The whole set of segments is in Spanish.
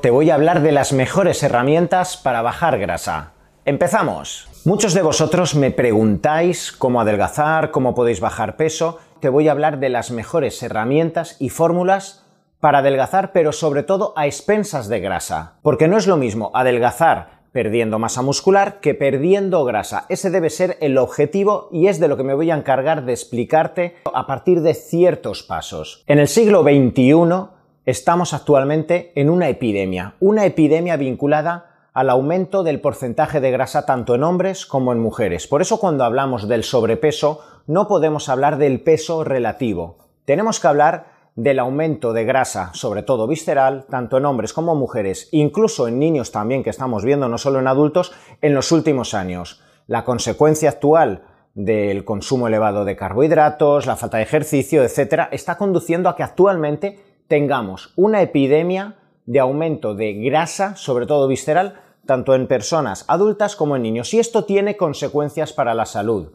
te voy a hablar de las mejores herramientas para bajar grasa. ¡Empezamos! Muchos de vosotros me preguntáis cómo adelgazar, cómo podéis bajar peso. Te voy a hablar de las mejores herramientas y fórmulas para adelgazar, pero sobre todo a expensas de grasa. Porque no es lo mismo adelgazar perdiendo masa muscular que perdiendo grasa. Ese debe ser el objetivo y es de lo que me voy a encargar de explicarte a partir de ciertos pasos. En el siglo XXI estamos actualmente en una epidemia, una epidemia vinculada al aumento del porcentaje de grasa tanto en hombres como en mujeres. Por eso cuando hablamos del sobrepeso no podemos hablar del peso relativo. Tenemos que hablar del aumento de grasa, sobre todo visceral, tanto en hombres como mujeres, incluso en niños también que estamos viendo, no solo en adultos, en los últimos años. La consecuencia actual del consumo elevado de carbohidratos, la falta de ejercicio, etcétera, está conduciendo a que actualmente tengamos una epidemia de aumento de grasa, sobre todo visceral, tanto en personas adultas como en niños. Y esto tiene consecuencias para la salud.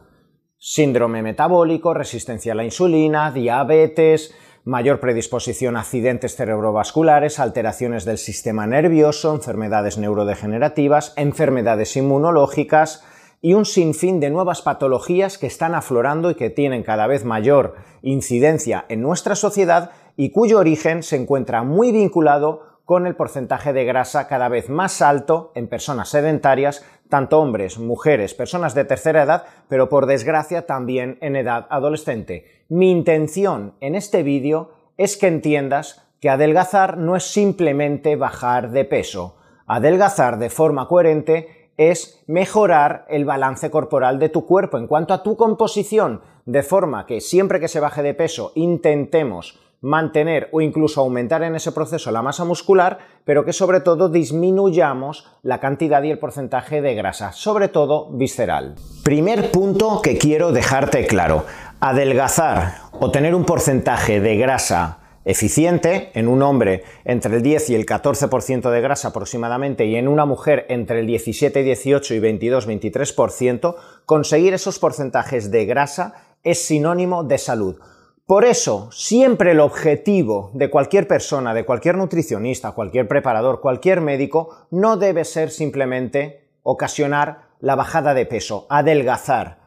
Síndrome metabólico, resistencia a la insulina, diabetes, mayor predisposición a accidentes cerebrovasculares, alteraciones del sistema nervioso, enfermedades neurodegenerativas, enfermedades inmunológicas, y un sinfín de nuevas patologías que están aflorando y que tienen cada vez mayor incidencia en nuestra sociedad y cuyo origen se encuentra muy vinculado con el porcentaje de grasa cada vez más alto en personas sedentarias, tanto hombres, mujeres, personas de tercera edad, pero por desgracia también en edad adolescente. Mi intención en este vídeo es que entiendas que adelgazar no es simplemente bajar de peso. Adelgazar de forma coherente es mejorar el balance corporal de tu cuerpo en cuanto a tu composición, de forma que siempre que se baje de peso intentemos mantener o incluso aumentar en ese proceso la masa muscular, pero que sobre todo disminuyamos la cantidad y el porcentaje de grasa, sobre todo visceral. Primer punto que quiero dejarte claro, adelgazar o tener un porcentaje de grasa eficiente, en un hombre entre el 10 y el 14% de grasa aproximadamente y en una mujer entre el 17, 18 y 22, 23%, conseguir esos porcentajes de grasa es sinónimo de salud. Por eso, siempre el objetivo de cualquier persona, de cualquier nutricionista, cualquier preparador, cualquier médico, no debe ser simplemente ocasionar la bajada de peso, adelgazar,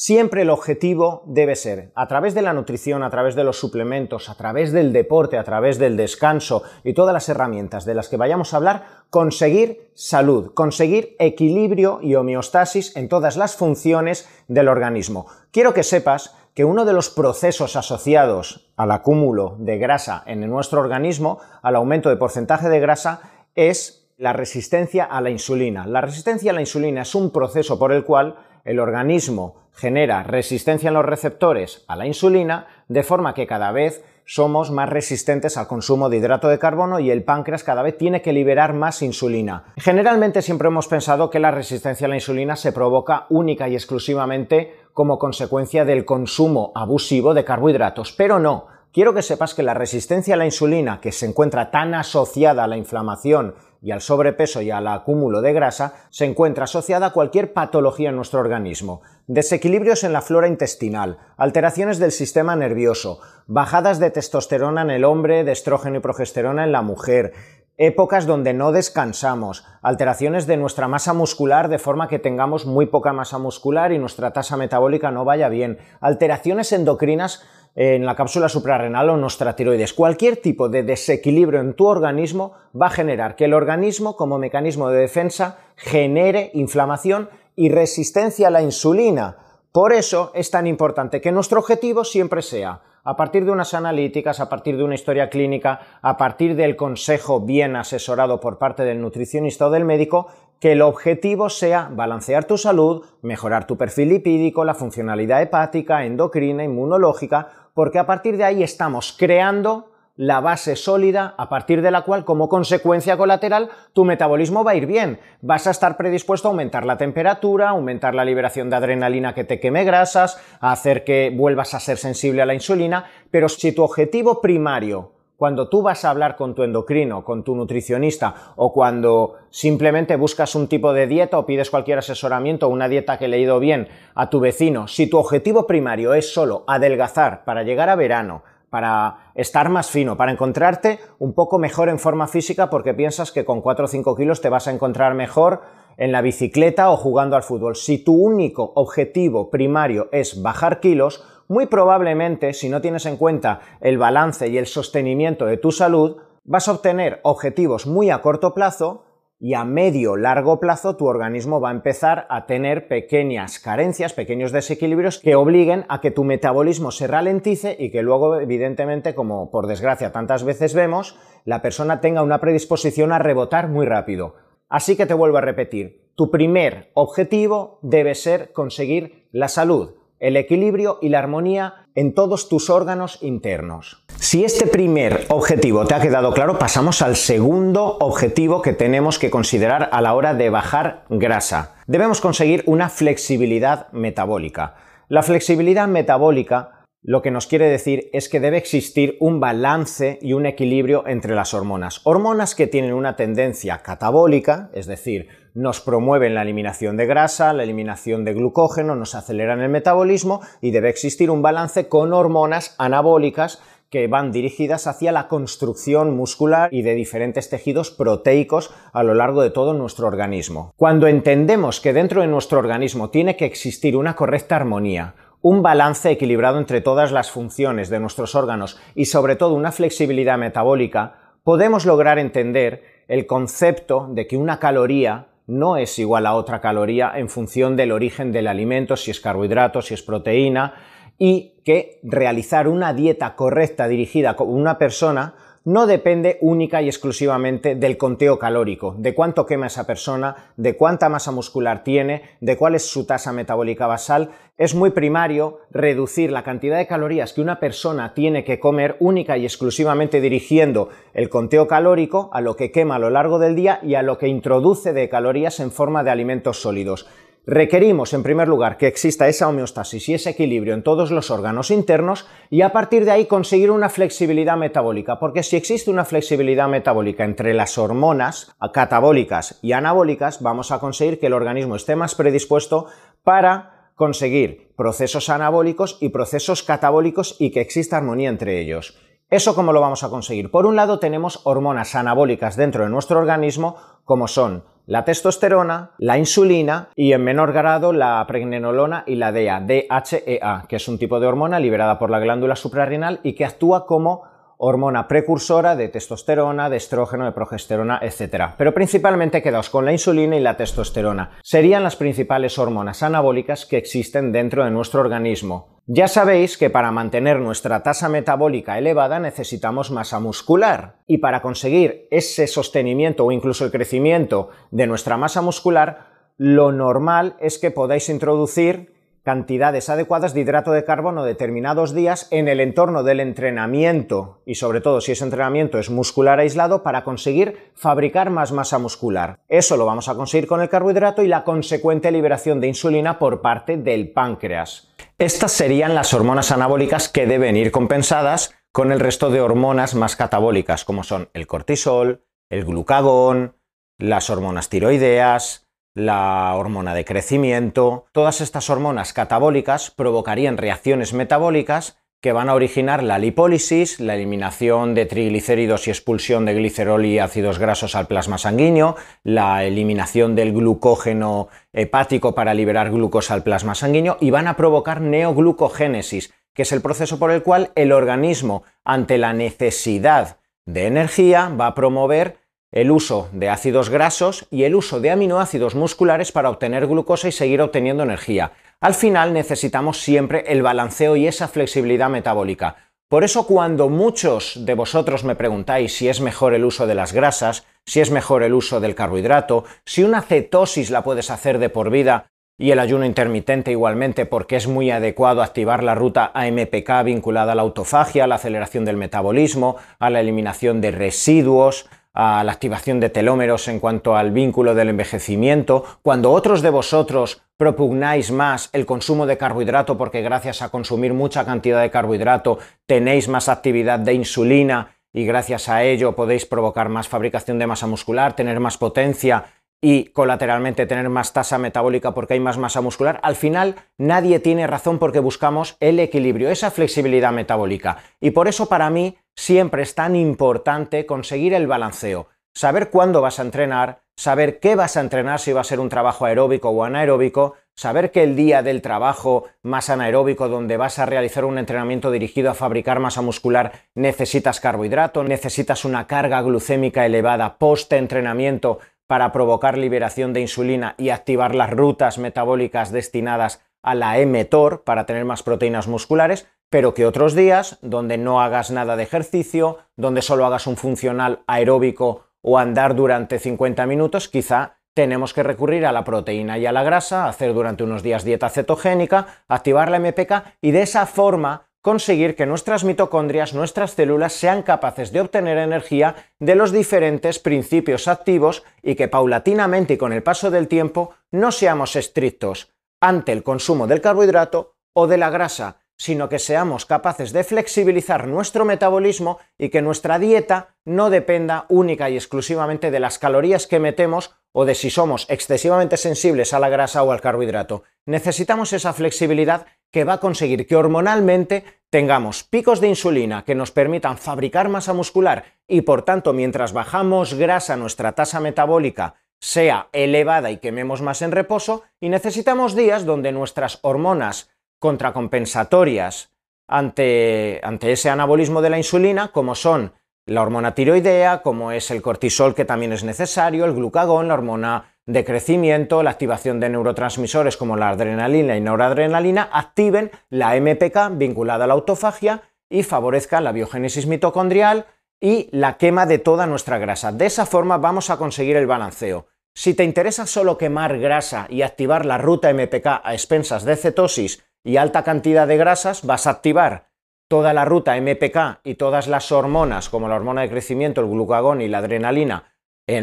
Siempre el objetivo debe ser, a través de la nutrición, a través de los suplementos, a través del deporte, a través del descanso y todas las herramientas de las que vayamos a hablar, conseguir salud, conseguir equilibrio y homeostasis en todas las funciones del organismo. Quiero que sepas que uno de los procesos asociados al acúmulo de grasa en nuestro organismo, al aumento de porcentaje de grasa, es la resistencia a la insulina. La resistencia a la insulina es un proceso por el cual el organismo genera resistencia en los receptores a la insulina, de forma que cada vez somos más resistentes al consumo de hidrato de carbono y el páncreas cada vez tiene que liberar más insulina. Generalmente siempre hemos pensado que la resistencia a la insulina se provoca única y exclusivamente como consecuencia del consumo abusivo de carbohidratos, pero no. Quiero que sepas que la resistencia a la insulina, que se encuentra tan asociada a la inflamación y al sobrepeso y al acúmulo de grasa, se encuentra asociada a cualquier patología en nuestro organismo. Desequilibrios en la flora intestinal, alteraciones del sistema nervioso, bajadas de testosterona en el hombre, de estrógeno y progesterona en la mujer, épocas donde no descansamos, alteraciones de nuestra masa muscular de forma que tengamos muy poca masa muscular y nuestra tasa metabólica no vaya bien, alteraciones endocrinas en la cápsula suprarrenal o nuestra tiroides. Cualquier tipo de desequilibrio en tu organismo va a generar que el organismo, como mecanismo de defensa, genere inflamación y resistencia a la insulina. Por eso es tan importante que nuestro objetivo siempre sea, a partir de unas analíticas, a partir de una historia clínica, a partir del consejo bien asesorado por parte del nutricionista o del médico, que el objetivo sea balancear tu salud, mejorar tu perfil lipídico, la funcionalidad hepática, endocrina, inmunológica, porque a partir de ahí estamos creando la base sólida a partir de la cual, como consecuencia colateral, tu metabolismo va a ir bien. Vas a estar predispuesto a aumentar la temperatura, aumentar la liberación de adrenalina que te queme grasas, a hacer que vuelvas a ser sensible a la insulina, pero si tu objetivo primario cuando tú vas a hablar con tu endocrino, con tu nutricionista o cuando simplemente buscas un tipo de dieta o pides cualquier asesoramiento o una dieta que he leído bien a tu vecino, si tu objetivo primario es solo adelgazar para llegar a verano, para estar más fino, para encontrarte un poco mejor en forma física porque piensas que con 4 o 5 kilos te vas a encontrar mejor en la bicicleta o jugando al fútbol. Si tu único objetivo primario es bajar kilos, muy probablemente, si no tienes en cuenta el balance y el sostenimiento de tu salud, vas a obtener objetivos muy a corto plazo y a medio largo plazo tu organismo va a empezar a tener pequeñas carencias, pequeños desequilibrios que obliguen a que tu metabolismo se ralentice y que luego, evidentemente, como por desgracia tantas veces vemos, la persona tenga una predisposición a rebotar muy rápido. Así que te vuelvo a repetir, tu primer objetivo debe ser conseguir la salud, el equilibrio y la armonía en todos tus órganos internos. Si este primer objetivo te ha quedado claro, pasamos al segundo objetivo que tenemos que considerar a la hora de bajar grasa. Debemos conseguir una flexibilidad metabólica. La flexibilidad metabólica lo que nos quiere decir es que debe existir un balance y un equilibrio entre las hormonas. Hormonas que tienen una tendencia catabólica, es decir, nos promueven la eliminación de grasa, la eliminación de glucógeno, nos aceleran el metabolismo y debe existir un balance con hormonas anabólicas que van dirigidas hacia la construcción muscular y de diferentes tejidos proteicos a lo largo de todo nuestro organismo. Cuando entendemos que dentro de nuestro organismo tiene que existir una correcta armonía, un balance equilibrado entre todas las funciones de nuestros órganos y sobre todo una flexibilidad metabólica, podemos lograr entender el concepto de que una caloría no es igual a otra caloría en función del origen del alimento, si es carbohidrato, si es proteína, y que realizar una dieta correcta dirigida a una persona no depende única y exclusivamente del conteo calórico, de cuánto quema esa persona, de cuánta masa muscular tiene, de cuál es su tasa metabólica basal. Es muy primario reducir la cantidad de calorías que una persona tiene que comer única y exclusivamente dirigiendo el conteo calórico a lo que quema a lo largo del día y a lo que introduce de calorías en forma de alimentos sólidos. Requerimos, en primer lugar, que exista esa homeostasis y ese equilibrio en todos los órganos internos y a partir de ahí conseguir una flexibilidad metabólica, porque si existe una flexibilidad metabólica entre las hormonas catabólicas y anabólicas, vamos a conseguir que el organismo esté más predispuesto para conseguir procesos anabólicos y procesos catabólicos y que exista armonía entre ellos. ¿Eso cómo lo vamos a conseguir? Por un lado tenemos hormonas anabólicas dentro de nuestro organismo como son la testosterona, la insulina y en menor grado la pregnenolona y la DEA, DHEA, que es un tipo de hormona liberada por la glándula suprarrenal y que actúa como hormona precursora de testosterona, de estrógeno, de progesterona, etc. Pero principalmente quedaos con la insulina y la testosterona. Serían las principales hormonas anabólicas que existen dentro de nuestro organismo. Ya sabéis que para mantener nuestra tasa metabólica elevada necesitamos masa muscular y para conseguir ese sostenimiento o incluso el crecimiento de nuestra masa muscular, lo normal es que podáis introducir cantidades adecuadas de hidrato de carbono determinados días en el entorno del entrenamiento y sobre todo si ese entrenamiento es muscular aislado para conseguir fabricar más masa muscular. Eso lo vamos a conseguir con el carbohidrato y la consecuente liberación de insulina por parte del páncreas. Estas serían las hormonas anabólicas que deben ir compensadas con el resto de hormonas más catabólicas, como son el cortisol, el glucagón, las hormonas tiroideas, la hormona de crecimiento. Todas estas hormonas catabólicas provocarían reacciones metabólicas que van a originar la lipólisis, la eliminación de triglicéridos y expulsión de glicerol y ácidos grasos al plasma sanguíneo, la eliminación del glucógeno hepático para liberar glucosa al plasma sanguíneo y van a provocar neoglucogénesis, que es el proceso por el cual el organismo, ante la necesidad de energía, va a promover el uso de ácidos grasos y el uso de aminoácidos musculares para obtener glucosa y seguir obteniendo energía. Al final necesitamos siempre el balanceo y esa flexibilidad metabólica. Por eso cuando muchos de vosotros me preguntáis si es mejor el uso de las grasas, si es mejor el uso del carbohidrato, si una cetosis la puedes hacer de por vida y el ayuno intermitente igualmente porque es muy adecuado activar la ruta AMPK vinculada a la autofagia, a la aceleración del metabolismo, a la eliminación de residuos, a la activación de telómeros en cuanto al vínculo del envejecimiento, cuando otros de vosotros propugnáis más el consumo de carbohidrato porque gracias a consumir mucha cantidad de carbohidrato tenéis más actividad de insulina y gracias a ello podéis provocar más fabricación de masa muscular, tener más potencia y colateralmente tener más tasa metabólica porque hay más masa muscular, al final nadie tiene razón porque buscamos el equilibrio, esa flexibilidad metabólica. Y por eso para mí siempre es tan importante conseguir el balanceo, saber cuándo vas a entrenar, saber qué vas a entrenar, si va a ser un trabajo aeróbico o anaeróbico, saber que el día del trabajo más anaeróbico, donde vas a realizar un entrenamiento dirigido a fabricar masa muscular, necesitas carbohidrato, necesitas una carga glucémica elevada post-entrenamiento para provocar liberación de insulina y activar las rutas metabólicas destinadas a la mTOR para tener más proteínas musculares, pero que otros días, donde no hagas nada de ejercicio, donde solo hagas un funcional aeróbico o andar durante 50 minutos, quizá tenemos que recurrir a la proteína y a la grasa, hacer durante unos días dieta cetogénica, activar la MPK y de esa forma conseguir que nuestras mitocondrias, nuestras células sean capaces de obtener energía de los diferentes principios activos y que paulatinamente y con el paso del tiempo no seamos estrictos ante el consumo del carbohidrato o de la grasa, sino que seamos capaces de flexibilizar nuestro metabolismo y que nuestra dieta no dependa única y exclusivamente de las calorías que metemos o de si somos excesivamente sensibles a la grasa o al carbohidrato. Necesitamos esa flexibilidad que va a conseguir que hormonalmente tengamos picos de insulina que nos permitan fabricar masa muscular y por tanto mientras bajamos grasa nuestra tasa metabólica sea elevada y quememos más en reposo y necesitamos días donde nuestras hormonas contracompensatorias ante, ante ese anabolismo de la insulina, como son la hormona tiroidea, como es el cortisol que también es necesario, el glucagón, la hormona de crecimiento, la activación de neurotransmisores como la adrenalina y noradrenalina, activen la MPK vinculada a la autofagia y favorezcan la biogénesis mitocondrial y la quema de toda nuestra grasa. De esa forma vamos a conseguir el balanceo. Si te interesa solo quemar grasa y activar la ruta MPK a expensas de cetosis y alta cantidad de grasas, vas a activar toda la ruta MPK y todas las hormonas, como la hormona de crecimiento, el glucagón y la adrenalina,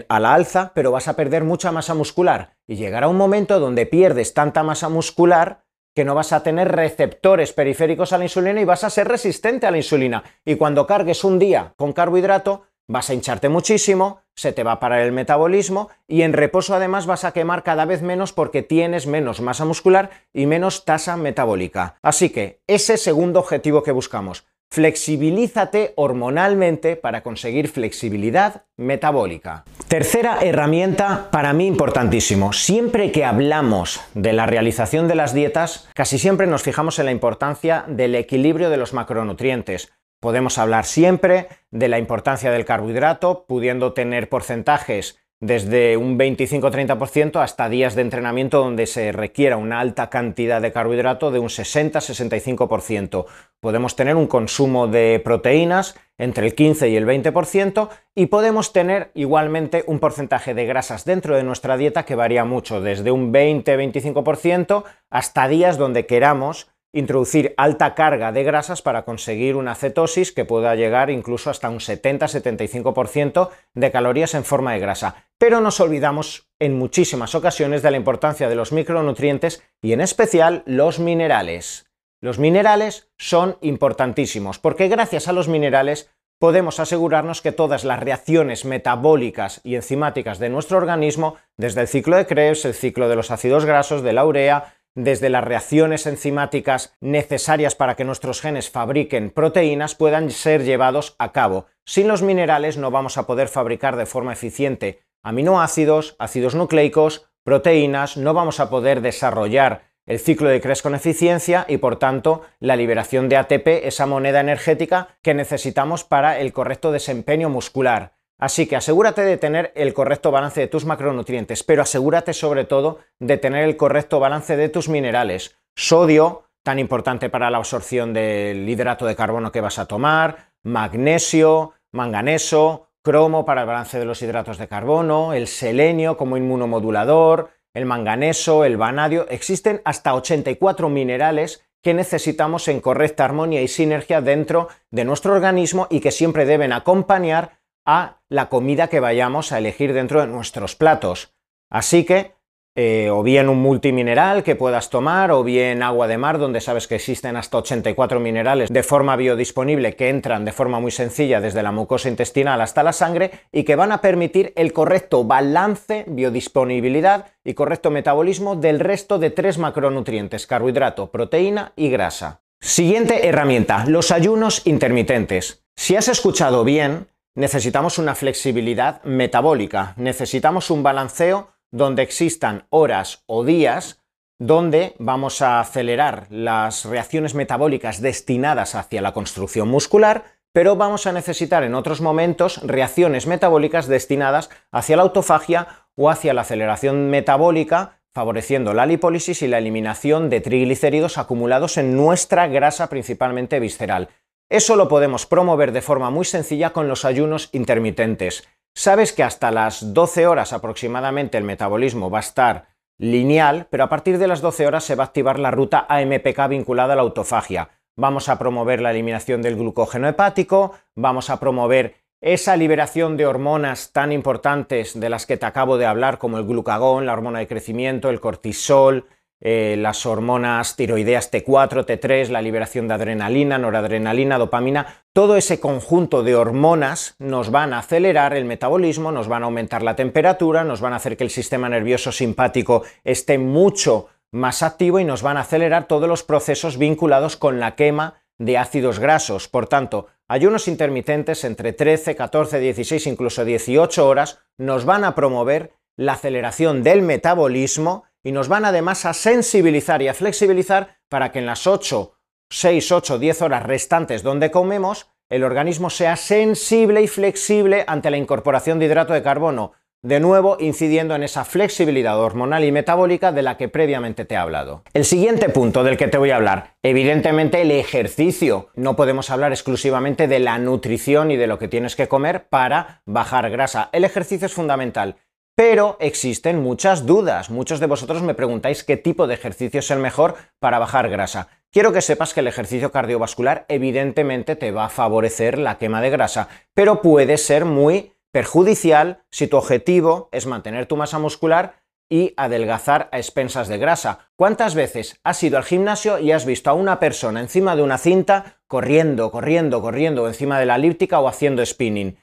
a la alza, pero vas a perder mucha masa muscular. Y llegará un momento donde pierdes tanta masa muscular que no vas a tener receptores periféricos a la insulina y vas a ser resistente a la insulina. Y cuando cargues un día con carbohidrato, vas a hincharte muchísimo, se te va a parar el metabolismo y en reposo además vas a quemar cada vez menos porque tienes menos masa muscular y menos tasa metabólica. Así que ese segundo objetivo que buscamos, flexibilízate hormonalmente para conseguir flexibilidad metabólica. Tercera herramienta para mí importantísimo. Siempre que hablamos de la realización de las dietas, casi siempre nos fijamos en la importancia del equilibrio de los macronutrientes. Podemos hablar siempre de la importancia del carbohidrato, pudiendo tener porcentajes desde un 25-30% hasta días de entrenamiento donde se requiera una alta cantidad de carbohidrato de un 60-65%. Podemos tener un consumo de proteínas entre el 15 y el 20% y podemos tener igualmente un porcentaje de grasas dentro de nuestra dieta que varía mucho, desde un 20-25% hasta días donde queramos introducir alta carga de grasas para conseguir una cetosis que pueda llegar incluso hasta un 70-75% de calorías en forma de grasa. Pero nos olvidamos en muchísimas ocasiones de la importancia de los micronutrientes y en especial los minerales. Los minerales son importantísimos porque gracias a los minerales podemos asegurarnos que todas las reacciones metabólicas y enzimáticas de nuestro organismo, desde el ciclo de Krebs, el ciclo de los ácidos grasos, de la urea, desde las reacciones enzimáticas necesarias para que nuestros genes fabriquen proteínas puedan ser llevados a cabo. Sin los minerales no vamos a poder fabricar de forma eficiente aminoácidos, ácidos nucleicos, proteínas, no vamos a poder desarrollar el ciclo de Krebs con eficiencia y por tanto la liberación de ATP, esa moneda energética que necesitamos para el correcto desempeño muscular. Así que asegúrate de tener el correcto balance de tus macronutrientes, pero asegúrate sobre todo de tener el correcto balance de tus minerales. Sodio, tan importante para la absorción del hidrato de carbono que vas a tomar, magnesio, manganeso, cromo para el balance de los hidratos de carbono, el selenio como inmunomodulador, el manganeso, el vanadio, existen hasta 84 minerales que necesitamos en correcta armonía y sinergia dentro de nuestro organismo y que siempre deben acompañar a la comida que vayamos a elegir dentro de nuestros platos. Así que eh, o bien un multimineral que puedas tomar, o bien agua de mar, donde sabes que existen hasta 84 minerales de forma biodisponible que entran de forma muy sencilla desde la mucosa intestinal hasta la sangre y que van a permitir el correcto balance, biodisponibilidad y correcto metabolismo del resto de tres macronutrientes, carbohidrato, proteína y grasa. Siguiente herramienta, los ayunos intermitentes. Si has escuchado bien, necesitamos una flexibilidad metabólica, necesitamos un balanceo donde existan horas o días donde vamos a acelerar las reacciones metabólicas destinadas hacia la construcción muscular, pero vamos a necesitar en otros momentos reacciones metabólicas destinadas hacia la autofagia o hacia la aceleración metabólica, favoreciendo la lipólisis y la eliminación de triglicéridos acumulados en nuestra grasa principalmente visceral. Eso lo podemos promover de forma muy sencilla con los ayunos intermitentes. Sabes que hasta las 12 horas aproximadamente el metabolismo va a estar lineal, pero a partir de las 12 horas se va a activar la ruta AMPK vinculada a la autofagia. Vamos a promover la eliminación del glucógeno hepático, vamos a promover esa liberación de hormonas tan importantes de las que te acabo de hablar, como el glucagón, la hormona de crecimiento, el cortisol, eh, las hormonas tiroideas T4, T3, la liberación de adrenalina, noradrenalina, dopamina, todo ese conjunto de hormonas nos van a acelerar el metabolismo, nos van a aumentar la temperatura, nos van a hacer que el sistema nervioso simpático esté mucho más activo y nos van a acelerar todos los procesos vinculados con la quema de ácidos grasos. Por tanto, ayunos intermitentes entre 13, 14, 16, incluso 18 horas nos van a promover la aceleración del metabolismo y nos van además a sensibilizar y a flexibilizar para que en las 8, 6, 8, 10 horas restantes donde comemos, el organismo sea sensible y flexible ante la incorporación de hidrato de carbono, de nuevo incidiendo en esa flexibilidad hormonal y metabólica de la que previamente te he hablado. El siguiente punto del que te voy a hablar, evidentemente el ejercicio. No podemos hablar exclusivamente de la nutrición y de lo que tienes que comer para bajar grasa. El ejercicio es fundamental pero existen muchas dudas. Muchos de vosotros me preguntáis qué tipo de ejercicio es el mejor para bajar grasa. Quiero que sepas que el ejercicio cardiovascular evidentemente te va a favorecer la quema de grasa, pero puede ser muy perjudicial si tu objetivo es mantener tu masa muscular y adelgazar a expensas de grasa. ¿Cuántas veces has ido al gimnasio y has visto a una persona encima de una cinta corriendo, corriendo, corriendo encima de la elíptica o haciendo spinning?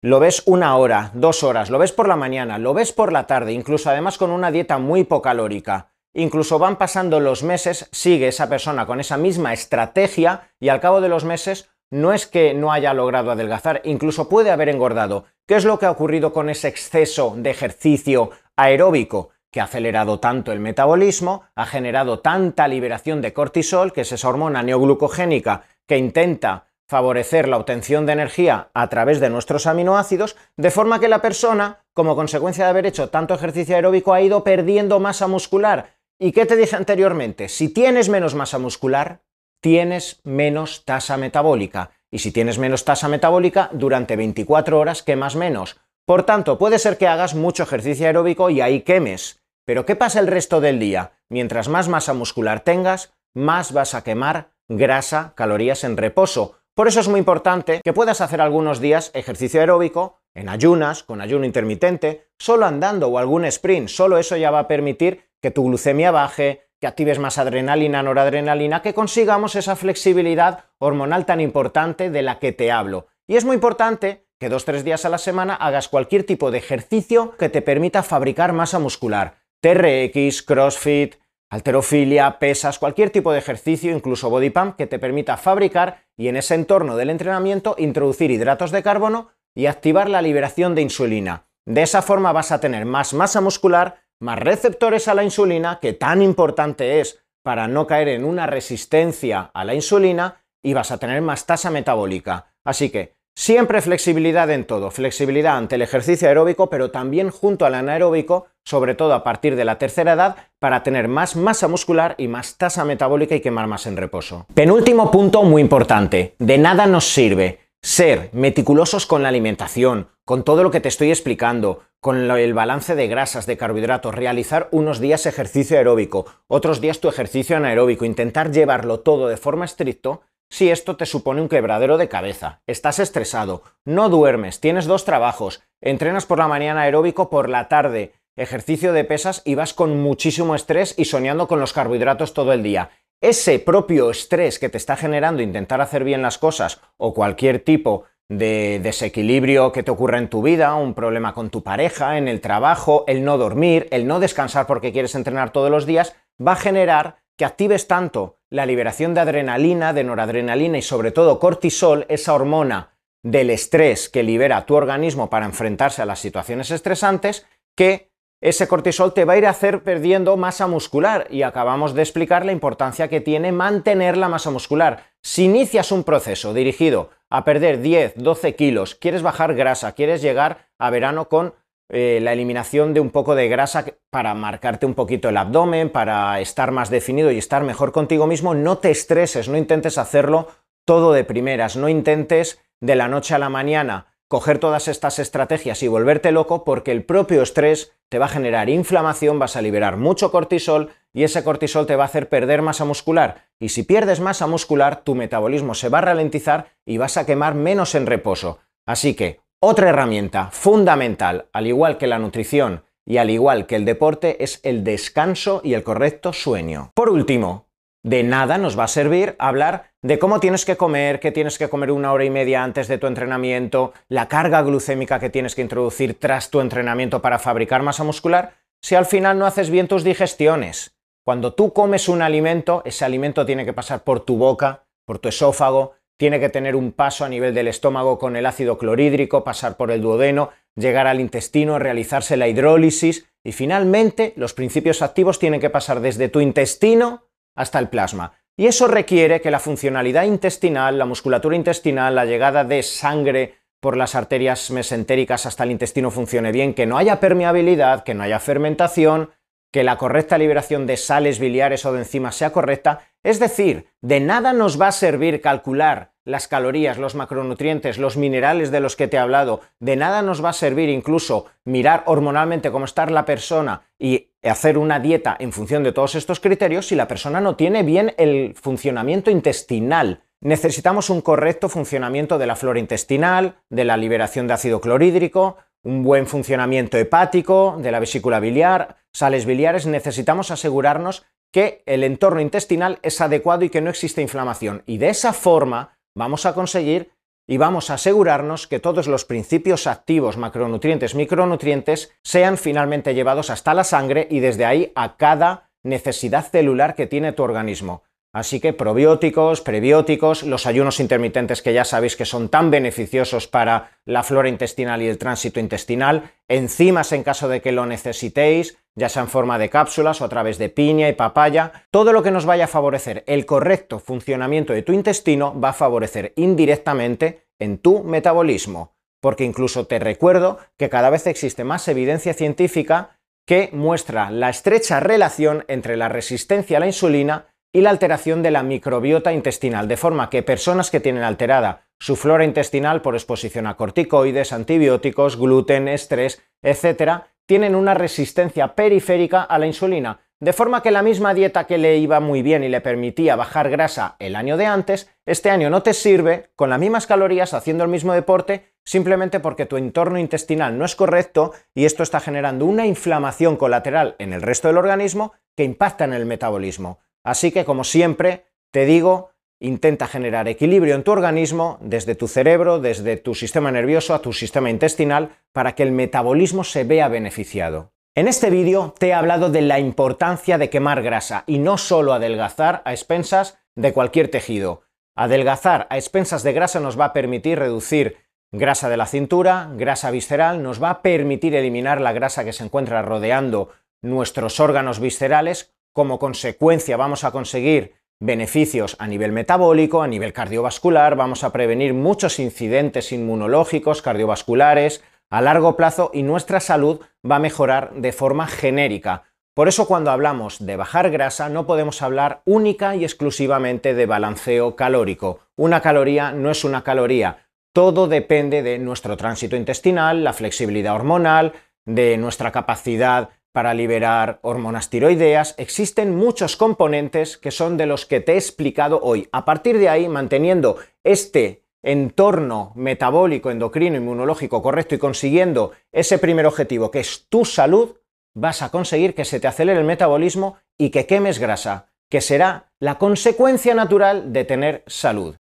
Lo ves una hora, dos horas, lo ves por la mañana, lo ves por la tarde, incluso además con una dieta muy hipocalórica. Incluso van pasando los meses, sigue esa persona con esa misma estrategia y al cabo de los meses no es que no haya logrado adelgazar, incluso puede haber engordado. ¿Qué es lo que ha ocurrido con ese exceso de ejercicio aeróbico? que ha acelerado tanto el metabolismo, ha generado tanta liberación de cortisol, que es esa hormona neoglucogénica que intenta favorecer la obtención de energía a través de nuestros aminoácidos, de forma que la persona, como consecuencia de haber hecho tanto ejercicio aeróbico, ha ido perdiendo masa muscular. ¿Y qué te dije anteriormente? Si tienes menos masa muscular, tienes menos tasa metabólica. Y si tienes menos tasa metabólica, durante 24 horas quemas menos. Por tanto, puede ser que hagas mucho ejercicio aeróbico y ahí quemes. Pero ¿qué pasa el resto del día? Mientras más masa muscular tengas, más vas a quemar grasa, calorías en reposo. Por eso es muy importante que puedas hacer algunos días ejercicio aeróbico, en ayunas, con ayuno intermitente, solo andando o algún sprint. Solo eso ya va a permitir que tu glucemia baje, que actives más adrenalina, noradrenalina, que consigamos esa flexibilidad hormonal tan importante de la que te hablo. Y es muy importante que dos o tres días a la semana hagas cualquier tipo de ejercicio que te permita fabricar masa muscular. TRX, CrossFit, Alterofilia, pesas, cualquier tipo de ejercicio, incluso body pump, que te permita fabricar y en ese entorno del entrenamiento introducir hidratos de carbono y activar la liberación de insulina. De esa forma vas a tener más masa muscular, más receptores a la insulina, que tan importante es para no caer en una resistencia a la insulina, y vas a tener más tasa metabólica. Así que Siempre flexibilidad en todo, flexibilidad ante el ejercicio aeróbico, pero también junto al anaeróbico, sobre todo a partir de la tercera edad, para tener más masa muscular y más tasa metabólica y quemar más en reposo. Penúltimo punto muy importante, de nada nos sirve ser meticulosos con la alimentación, con todo lo que te estoy explicando, con el balance de grasas, de carbohidratos, realizar unos días ejercicio aeróbico, otros días tu ejercicio anaeróbico, intentar llevarlo todo de forma estricto, si esto te supone un quebradero de cabeza, estás estresado, no duermes, tienes dos trabajos, entrenas por la mañana aeróbico, por la tarde ejercicio de pesas y vas con muchísimo estrés y soñando con los carbohidratos todo el día. Ese propio estrés que te está generando intentar hacer bien las cosas o cualquier tipo de desequilibrio que te ocurra en tu vida, un problema con tu pareja, en el trabajo, el no dormir, el no descansar porque quieres entrenar todos los días, va a generar que actives tanto la liberación de adrenalina, de noradrenalina y sobre todo cortisol, esa hormona del estrés que libera tu organismo para enfrentarse a las situaciones estresantes, que ese cortisol te va a ir a hacer perdiendo masa muscular y acabamos de explicar la importancia que tiene mantener la masa muscular. Si inicias un proceso dirigido a perder 10, 12 kilos, quieres bajar grasa, quieres llegar a verano con eh, la eliminación de un poco de grasa para marcarte un poquito el abdomen, para estar más definido y estar mejor contigo mismo, no te estreses, no intentes hacerlo todo de primeras, no intentes de la noche a la mañana coger todas estas estrategias y volverte loco porque el propio estrés te va a generar inflamación, vas a liberar mucho cortisol y ese cortisol te va a hacer perder masa muscular. Y si pierdes masa muscular, tu metabolismo se va a ralentizar y vas a quemar menos en reposo. Así que otra herramienta fundamental, al igual que la nutrición y al igual que el deporte, es el descanso y el correcto sueño. Por último, de nada nos va a servir hablar de cómo tienes que comer, que tienes que comer una hora y media antes de tu entrenamiento, la carga glucémica que tienes que introducir tras tu entrenamiento para fabricar masa muscular, si al final no haces bien tus digestiones. Cuando tú comes un alimento, ese alimento tiene que pasar por tu boca, por tu esófago, tiene que tener un paso a nivel del estómago con el ácido clorhídrico, pasar por el duodeno, llegar al intestino, realizarse la hidrólisis y finalmente los principios activos tienen que pasar desde tu intestino hasta el plasma. Y eso requiere que la funcionalidad intestinal, la musculatura intestinal, la llegada de sangre por las arterias mesentéricas hasta el intestino funcione bien, que no haya permeabilidad, que no haya fermentación, que la correcta liberación de sales biliares o de enzimas sea correcta, es decir, de nada nos va a servir calcular las calorías, los macronutrientes, los minerales de los que te he hablado, de nada nos va a servir incluso mirar hormonalmente cómo está la persona y hacer una dieta en función de todos estos criterios si la persona no tiene bien el funcionamiento intestinal. Necesitamos un correcto funcionamiento de la flora intestinal, de la liberación de ácido clorhídrico, un buen funcionamiento hepático, de la vesícula biliar, sales biliares, necesitamos asegurarnos que el entorno intestinal es adecuado y que no existe inflamación. Y de esa forma vamos a conseguir y vamos a asegurarnos que todos los principios activos, macronutrientes, micronutrientes, sean finalmente llevados hasta la sangre y desde ahí a cada necesidad celular que tiene tu organismo. Así que probióticos, prebióticos, los ayunos intermitentes que ya sabéis que son tan beneficiosos para la flora intestinal y el tránsito intestinal, enzimas en caso de que lo necesitéis, ya sea en forma de cápsulas o a través de piña y papaya, todo lo que nos vaya a favorecer el correcto funcionamiento de tu intestino va a favorecer indirectamente en tu metabolismo. Porque incluso te recuerdo que cada vez existe más evidencia científica que muestra la estrecha relación entre la resistencia a la insulina y la alteración de la microbiota intestinal, de forma que personas que tienen alterada su flora intestinal por exposición a corticoides, antibióticos, gluten, estrés, etc., tienen una resistencia periférica a la insulina, de forma que la misma dieta que le iba muy bien y le permitía bajar grasa el año de antes, este año no te sirve con las mismas calorías haciendo el mismo deporte, simplemente porque tu entorno intestinal no es correcto y esto está generando una inflamación colateral en el resto del organismo que impacta en el metabolismo. Así que, como siempre, te digo, intenta generar equilibrio en tu organismo, desde tu cerebro, desde tu sistema nervioso a tu sistema intestinal, para que el metabolismo se vea beneficiado. En este vídeo te he hablado de la importancia de quemar grasa y no solo adelgazar a expensas de cualquier tejido. Adelgazar a expensas de grasa nos va a permitir reducir grasa de la cintura, grasa visceral, nos va a permitir eliminar la grasa que se encuentra rodeando nuestros órganos viscerales, como consecuencia vamos a conseguir beneficios a nivel metabólico, a nivel cardiovascular, vamos a prevenir muchos incidentes inmunológicos, cardiovasculares, a largo plazo y nuestra salud va a mejorar de forma genérica. Por eso cuando hablamos de bajar grasa no podemos hablar única y exclusivamente de balanceo calórico. Una caloría no es una caloría. Todo depende de nuestro tránsito intestinal, la flexibilidad hormonal, de nuestra capacidad para liberar hormonas tiroideas, existen muchos componentes que son de los que te he explicado hoy. A partir de ahí, manteniendo este entorno metabólico, endocrino, inmunológico correcto y consiguiendo ese primer objetivo que es tu salud, vas a conseguir que se te acelere el metabolismo y que quemes grasa, que será la consecuencia natural de tener salud.